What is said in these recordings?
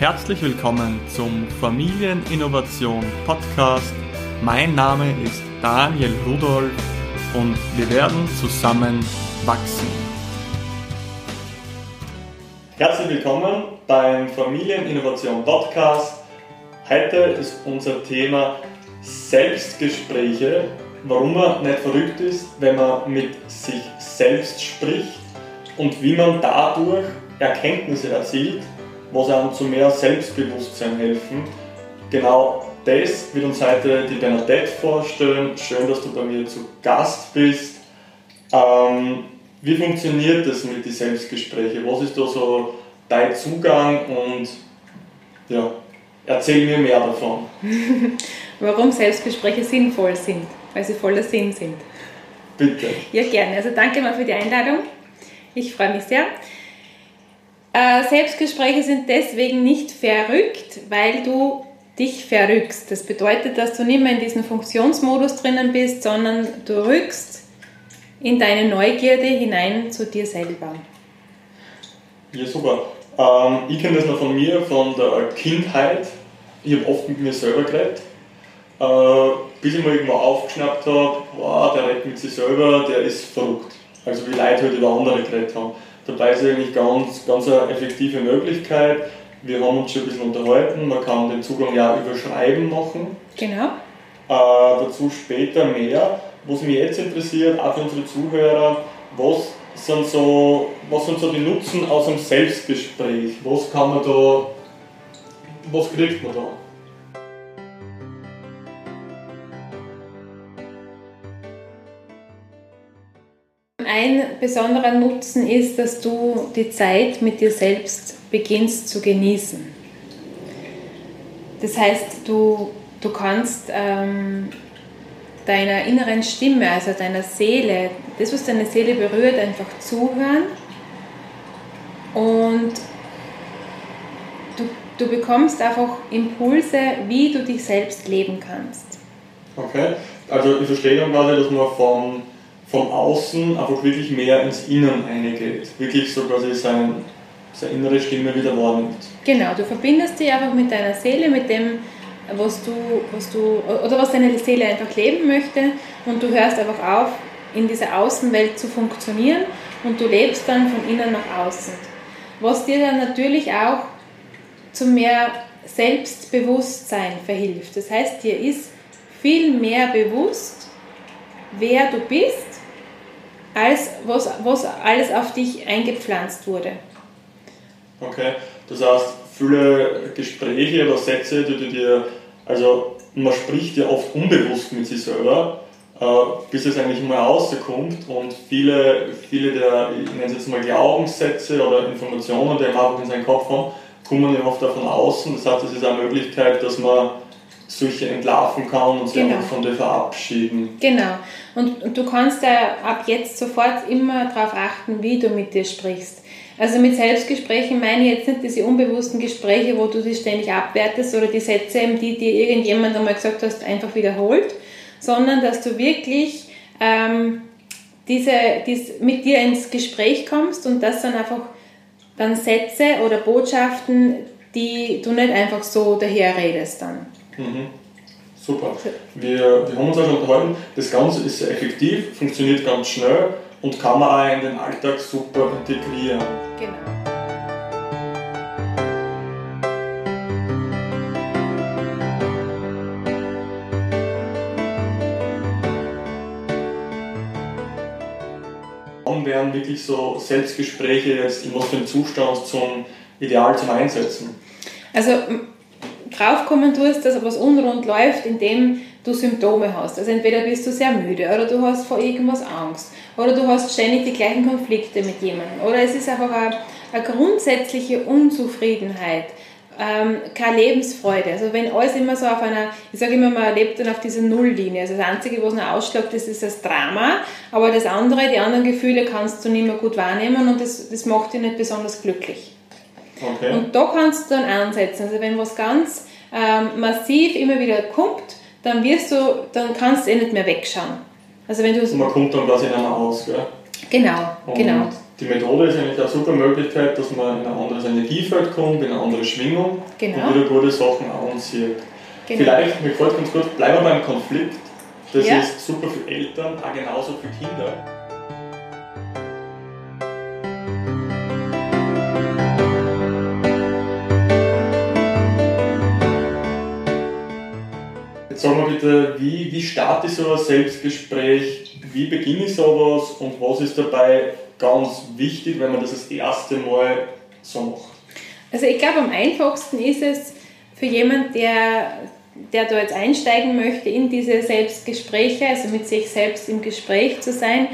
Herzlich willkommen zum Familieninnovation Podcast. Mein Name ist Daniel Rudolph und wir werden zusammen wachsen. Herzlich willkommen beim Familieninnovation Podcast. Heute ist unser Thema Selbstgespräche, warum man nicht verrückt ist, wenn man mit sich selbst spricht und wie man dadurch Erkenntnisse erzielt was einem zu mehr Selbstbewusstsein helfen. Genau das wird uns heute die Bernadette vorstellen. Schön, dass du bei mir zu Gast bist. Ähm, wie funktioniert das mit den Selbstgesprächen? Was ist da so dein Zugang und ja, erzähl mir mehr davon. Warum Selbstgespräche sinnvoll sind, weil sie voller Sinn sind. Bitte. Ja, gerne. Also danke mal für die Einladung. Ich freue mich sehr. Äh, Selbstgespräche sind deswegen nicht verrückt, weil du dich verrückst. Das bedeutet, dass du nicht mehr in diesem Funktionsmodus drinnen bist, sondern du rückst in deine Neugierde hinein zu dir selber. Ja, super. Ähm, ich kenne das noch von mir, von der Kindheit. Ich habe oft mit mir selber geredet. Äh, bis ich mal irgendwo aufgeschnappt habe, der redet mit sich selber, der ist verrückt. Also wie Leute halt über andere geredet haben. Dabei ist eigentlich ganz, ganz eine effektive Möglichkeit. Wir haben uns schon ein bisschen unterhalten, man kann den Zugang ja über Schreiben machen. Genau. Äh, dazu später mehr. Was mich jetzt interessiert, auch für unsere Zuhörer, was sind so, was sind so die Nutzen aus einem Selbstgespräch? Was kann man da, was kriegt man da? Ein besonderer Nutzen ist, dass du die Zeit mit dir selbst beginnst zu genießen. Das heißt, du, du kannst ähm, deiner inneren Stimme, also deiner Seele, das, was deine Seele berührt, einfach zuhören und du, du bekommst einfach Impulse, wie du dich selbst leben kannst. Okay, also ich verstehe dann quasi, dass man von vom Außen einfach wirklich mehr ins Innen eingeht. Wirklich so quasi sein, seine innere Stimme wieder wahrnimmt. Genau, du verbindest dich einfach mit deiner Seele, mit dem, was du, was du, oder was deine Seele einfach leben möchte und du hörst einfach auf, in dieser Außenwelt zu funktionieren und du lebst dann von innen nach außen. Was dir dann natürlich auch zu mehr Selbstbewusstsein verhilft. Das heißt, dir ist viel mehr bewusst, wer du bist als was, was alles auf dich eingepflanzt wurde. Okay, das heißt, viele Gespräche oder Sätze, die du dir, also man spricht ja oft unbewusst mit sich selber, äh, bis es eigentlich mal rauskommt und viele, viele der, ich nenne es jetzt mal Glaubenssätze oder Informationen, die man einfach in seinen Kopf haben, kommen ja oft von außen. Das heißt, es ist eine Möglichkeit, dass man solche entlarven kann und sich genau. von dir verabschieden. Genau. Und, und du kannst ja ab jetzt sofort immer darauf achten, wie du mit dir sprichst. Also mit Selbstgesprächen meine ich jetzt nicht diese unbewussten Gespräche, wo du dich ständig abwertest oder die Sätze, die dir irgendjemand einmal gesagt hast, einfach wiederholt, sondern dass du wirklich ähm, diese, dies, mit dir ins Gespräch kommst und das dann einfach dann Sätze oder Botschaften, die du nicht einfach so daherredest dann. Mhm. Super. Wir, wir haben uns auch schon unterhalten, das Ganze ist sehr effektiv, funktioniert ganz schnell und kann man auch in den Alltag super integrieren. Genau. Wären wirklich so Selbstgespräche jetzt in was für einem Zustand zum Ideal zum Einsetzen? Also draufkommen tust, dass was unrund läuft, indem du Symptome hast. Also entweder bist du sehr müde oder du hast vor irgendwas Angst oder du hast ständig die gleichen Konflikte mit jemandem oder es ist einfach eine, eine grundsätzliche Unzufriedenheit, ähm, keine Lebensfreude. Also wenn alles immer so auf einer, ich sage immer, man lebt dann auf dieser Nulllinie. Also das Einzige, was noch ausschlägt, das ist das Drama, aber das andere, die anderen Gefühle kannst du nicht mehr gut wahrnehmen und das, das macht dich nicht besonders glücklich. Okay. Und da kannst du dann ansetzen. Also wenn was ganz ähm, massiv immer wieder kommt, dann wirst du, dann kannst du eh nicht mehr wegschauen. Also wenn du Man kommt dann quasi in einer aus, gell? Genau, und genau. die Methode ist eigentlich eine super Möglichkeit, dass man in ein anderes Energiefeld kommt, in eine andere Schwingung Genau. und wieder gute Sachen anzieht. Genau. Vielleicht, mir gefällt ganz gut, bleiben wir beim Konflikt. Das Ja. ist super für Eltern, auch genauso für Kinder. Sag mal bitte, wie, wie starte ich so ein Selbstgespräch? Wie beginne ich sowas? Und was ist dabei ganz wichtig, wenn man das das erste Mal so macht? Also ich glaube, am einfachsten ist es für jemand, der, der da jetzt einsteigen möchte in diese Selbstgespräche, also mit sich selbst im Gespräch zu sein,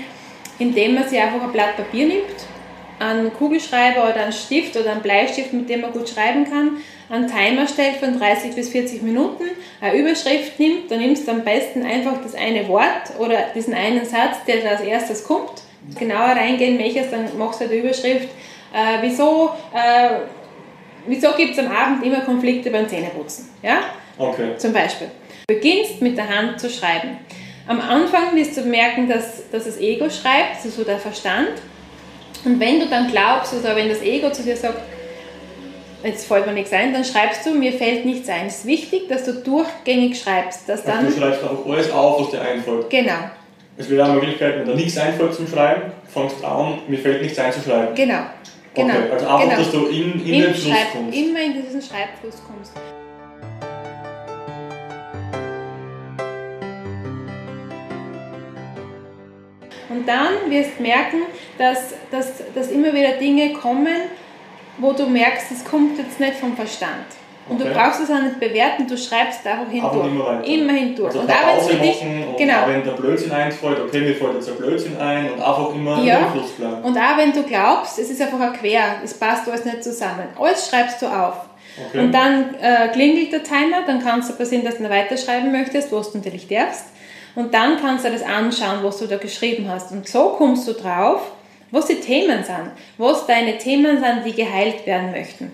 indem man sich einfach ein Blatt Papier nimmt, einen Kugelschreiber oder einen Stift oder einen Bleistift, mit dem man gut schreiben kann, einen Timer stellt von 30 bis 40 Minuten, eine Überschrift nimmt, dann nimmst du am besten einfach das eine Wort oder diesen einen Satz, der da als erstes kommt, genauer reingehen möchtest, dann machst du die Überschrift, äh, wieso, äh, wieso gibt es am Abend immer Konflikte beim Zähneputzen, ja? Okay. Zum Beispiel. Du beginnst mit der Hand zu schreiben. Am Anfang wirst du merken, dass, dass das Ego schreibt, also so der Verstand. Und wenn du dann glaubst, oder wenn das Ego zu dir sagt, jetzt fällt mir nichts ein, dann schreibst du, mir fällt nichts ein. Es ist wichtig, dass du durchgängig schreibst, dass Also dann, du schreibst einfach alles auf, was dir einfällt. genau, Es wäre eine Möglichkeit, wenn dir nichts einfällt zum Schreiben, fangst an, mir fällt nichts ein zu schreiben. genau, genau, Okay, also einfach, genau. dass du in, in Im den Fluss Schreib, kommst. immer in diesen Schreibfluss kommst. Und dann wirst du merken, dass, dass, dass immer wieder Dinge kommen, wo du merkst, es kommt jetzt nicht vom Verstand. Und Okay. du brauchst es auch nicht bewerten, du schreibst einfach hindurch. immer. Immer hindurch. Also und auch wenn es für dich, und genau. auch wenn der Blödsinn einfällt, okay, mir fällt jetzt ein Blödsinn ein und einfach immer Ja. Fluss bleiben. Und auch wenn du glaubst, es ist einfach ein Quer, es passt alles nicht zusammen. Alles schreibst du auf. Okay. Und dann äh, klingelt der Timer, dann kann es passieren, dass du noch weiterschreiben möchtest, was du natürlich darfst. Und dann kannst du das anschauen, was du da geschrieben hast. Und so kommst du drauf, was die Themen sind, was deine Themen sind, die geheilt werden möchten.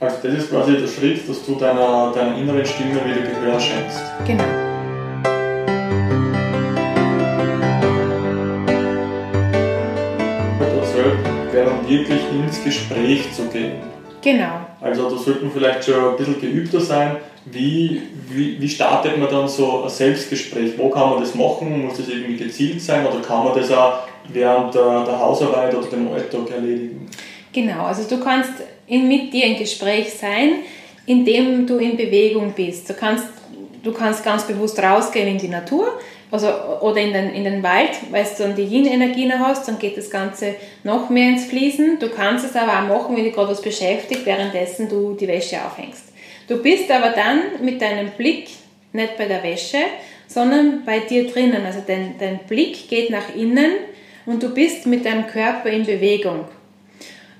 Also das ist quasi der Schritt, dass du deiner, deiner inneren Stimme wieder Gehör schenkst. Genau. Erzählt, wäre dann wirklich ins Gespräch zu gehen. Genau. Also da sollte man vielleicht schon ein bisschen geübter sein. Wie, wie, wie startet man dann so ein Selbstgespräch? Wo kann man das machen? Muss das irgendwie gezielt sein oder kann man das auch während der, der Hausarbeit oder dem Alltag erledigen? Genau, also du kannst in, mit dir im Gespräch sein, indem du in Bewegung bist. Du kannst, du kannst ganz bewusst rausgehen in die Natur also, oder in den, in den Wald, weil du dann die Yin-Energie noch hast, dann geht das Ganze noch mehr ins Fließen. Du kannst es aber auch machen, wenn dich gerade was beschäftigt, währenddessen du die Wäsche aufhängst. Du bist aber dann mit deinem Blick nicht bei der Wäsche, sondern bei dir drinnen. Also dein, dein Blick geht nach innen und du bist mit deinem Körper in Bewegung.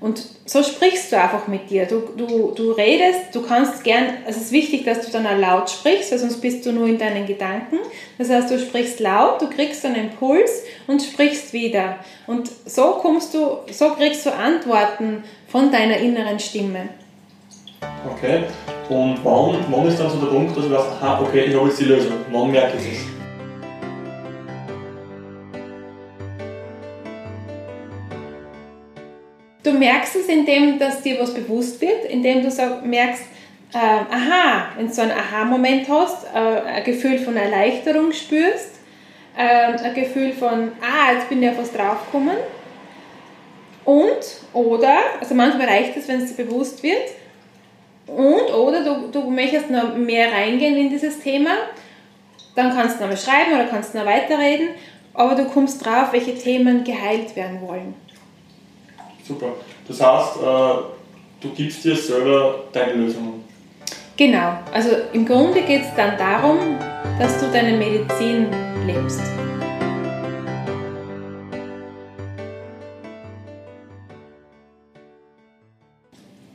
Und so sprichst du einfach mit dir. Du, du, du redest, du kannst gern, also es ist wichtig, dass du dann auch laut sprichst, weil sonst bist du nur in deinen Gedanken. Das heißt, du sprichst laut, du kriegst einen Impuls und sprichst wieder. Und so kommst du, so kriegst du Antworten von deiner inneren Stimme. Okay. Und wann, wann ist dann so der Punkt, dass du aha, okay, ich habe jetzt die Lösung. Wann merke ich es? Du merkst es, indem dass dir was bewusst wird, indem du so merkst, äh, aha, wenn du so einen Aha-Moment hast, äh, ein Gefühl von Erleichterung spürst, äh, ein Gefühl von, ah, jetzt bin ich auf was draufgekommen. Und, oder, also manchmal reicht es, wenn es dir bewusst wird, und, oder du, du möchtest noch mehr reingehen in dieses Thema, dann kannst du noch mal schreiben oder kannst noch weiterreden, aber du kommst drauf, welche Themen geheilt werden wollen. Super. Das heißt, äh, du gibst dir selber deine Lösungen. Genau, also im Grunde geht es dann darum, dass du deine Medizin lebst.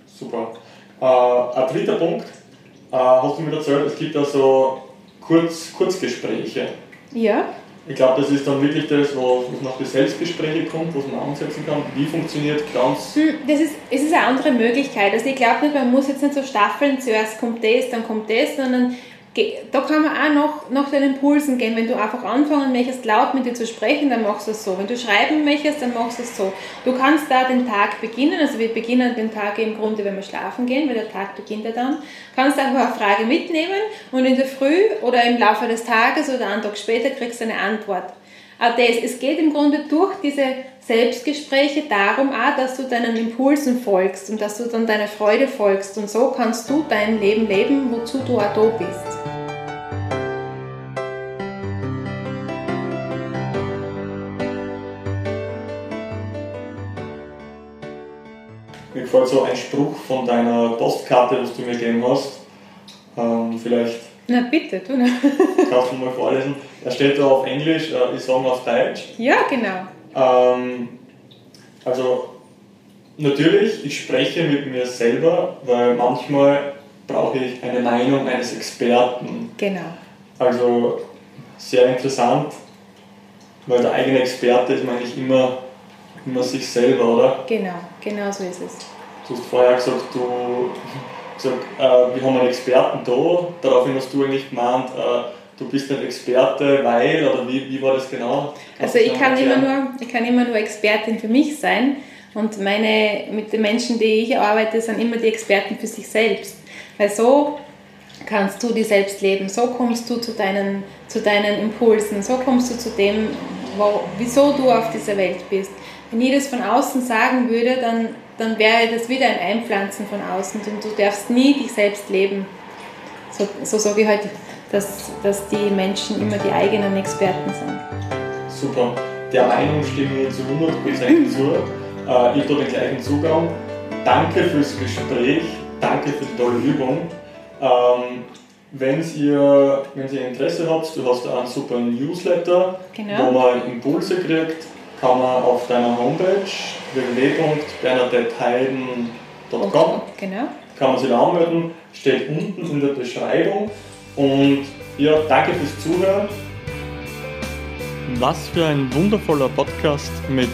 Super. Äh, ein dritter Punkt, äh, hast du mir erzählt, es gibt ja so Kurz, Kurzgespräche. Ja, Ich glaube, das ist dann wirklich das, wo was nach die Selbstgespräche kommt, was man ansetzen kann. Wie funktioniert ganz. Hm, das ist, es ist eine andere Möglichkeit. Also ich glaube nicht, man muss jetzt nicht so staffeln, zuerst kommt das, dann kommt das, sondern da kann man auch nach, nach den Impulsen gehen. Wenn du einfach anfangen möchtest, laut mit dir zu sprechen, dann machst du es so. Wenn du schreiben möchtest, dann machst du es so. Du kannst da den Tag beginnen, also wir beginnen den Tag im Grunde, wenn wir schlafen gehen, weil der Tag beginnt ja dann. Kannst einfach eine Frage mitnehmen und in der Früh oder im Laufe des Tages oder einen Tag später kriegst du eine Antwort. Das, es geht im Grunde durch diese Selbstgespräche darum auch, dass du deinen Impulsen folgst und dass du dann deiner Freude folgst und so kannst du dein Leben leben, wozu du auch da bist. Mir gefällt so ein Spruch von deiner Postkarte, was du mir gegeben hast. Ähm, vielleicht Na bitte, du. Ne? kannst du mal vorlesen. Er steht da auf Englisch, äh, ich sage auf Deutsch. Ja, genau. Ähm, also natürlich, ich spreche mit mir selber, weil manchmal brauche ich eine Meinung eines Experten. Genau. Also sehr interessant, weil der eigene Experte ist man eigentlich immer, immer sich selber, oder? Genau, genau so ist es. Du hast vorher gesagt, du gesagt, äh, wir haben einen Experten da, daraufhin hast du eigentlich gemeint, äh, du bist ein Experte, weil, oder wie, wie war das genau? Also ich kann, immer nur, ich kann immer nur Expertin für mich sein und meine, mit den Menschen, die ich arbeite, sind immer die Experten für sich selbst. Weil so kannst du dich selbst leben, so kommst du zu deinen, zu deinen Impulsen, so kommst du zu dem, wo, wieso du auf dieser Welt bist. Wenn ich das von außen sagen würde, dann, dann wäre das wieder ein Einpflanzen von außen und du darfst nie dich selbst leben. So, so sage ich halt, dass, dass die Menschen immer die eigenen Experten sind. Super. Der Meinung stimme ich zu 100% zu. Äh, ich habe den gleichen Zugang. Danke fürs Gespräch, danke für die tolle Übung. Ähm, wenn's ihr, wenn ihr Interesse habt, du hast einen super Newsletter, Genau. wo man Impulse kriegt, kann man auf deiner Homepage www.bernadetteheiden.com Genau. kann man sich da anmelden, steht unten in der Beschreibung. Und ja, danke fürs Zuhören. Was für ein wundervoller Podcast mit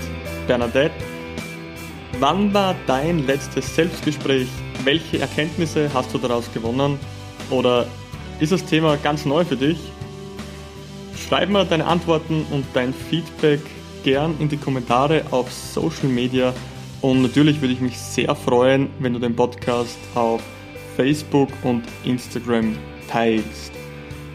Bernadette. Wann war dein letztes Selbstgespräch? Welche Erkenntnisse hast du daraus gewonnen? Oder ist das Thema ganz neu für dich? Schreib mir deine Antworten und dein Feedback gern in die Kommentare auf Social Media. Und natürlich würde ich mich sehr freuen, wenn du den Podcast auf Facebook und Instagram teilst.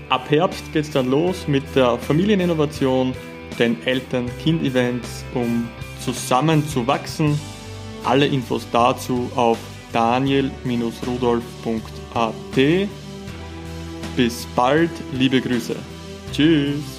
Ab Herbst geht es dann los mit der Familieninnovation, den Eltern-Kind-Events, um zusammen zu wachsen. Alle Infos dazu auf daniel-rudolf.at. Bis bald, liebe Grüße. Tschüss.